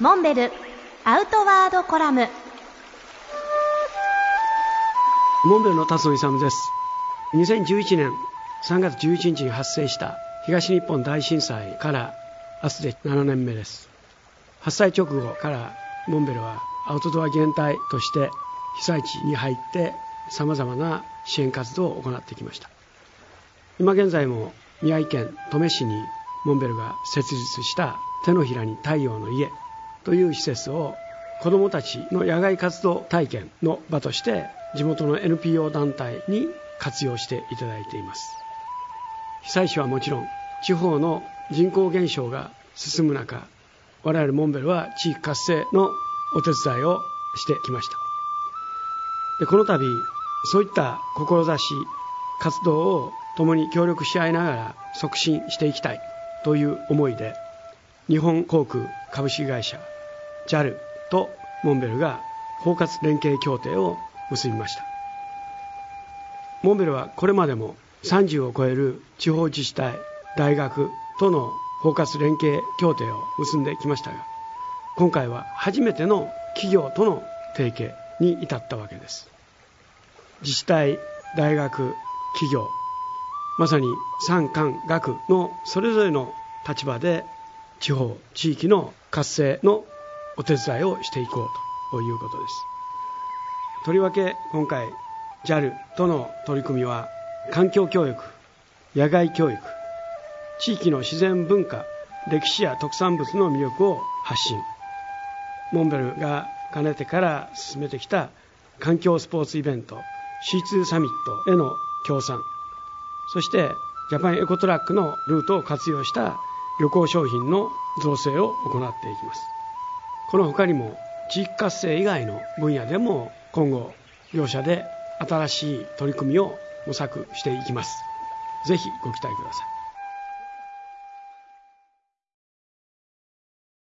モンベルアウトワードコラム。モンベルの辰野勇です。2011年3月11日に発生した東日本大震災から明日で7年目です。発災直後からモンベルはアウトドア現隊として被災地に入ってさまざまな支援活動を行ってきました。今現在も宮城県登米市にモンベルが設立した手のひらに太陽の家という施設を子どもたちの野外活動体験の場として地元の NPO 団体に活用していただいています。被災地はもちろん地方の人口減少が進む中我々モンベルは地域活性のお手伝いをしてきました。でこの度そういった志活動を共に協力し合いながら促進していきたいという思いで日本航空株式会社 JAL とモンベルが包括連携協定を結びました。モンベルはこれまでも30を超える地方自治体大学との包括連携協定を結んできましたが今回は初めての企業との提携に至ったわけです。自治体大学企業まさに産官学のそれぞれの立場で地方地域の活性のお手伝いをしていこうということです。とりわけ今回 JAL との取り組みは環境教育野外教育地域の自然文化歴史や特産物の魅力を発信。モンベルがかねてから進めてきた環境スポーツイベント C2 サミットへの協賛そしてジャパンエコトラックのルートを活用した旅行商品の造成を行っていきます。この他にも地域活性以外の分野でも今後両社で新しい取り組みを模索していきます。ぜひご期待ください。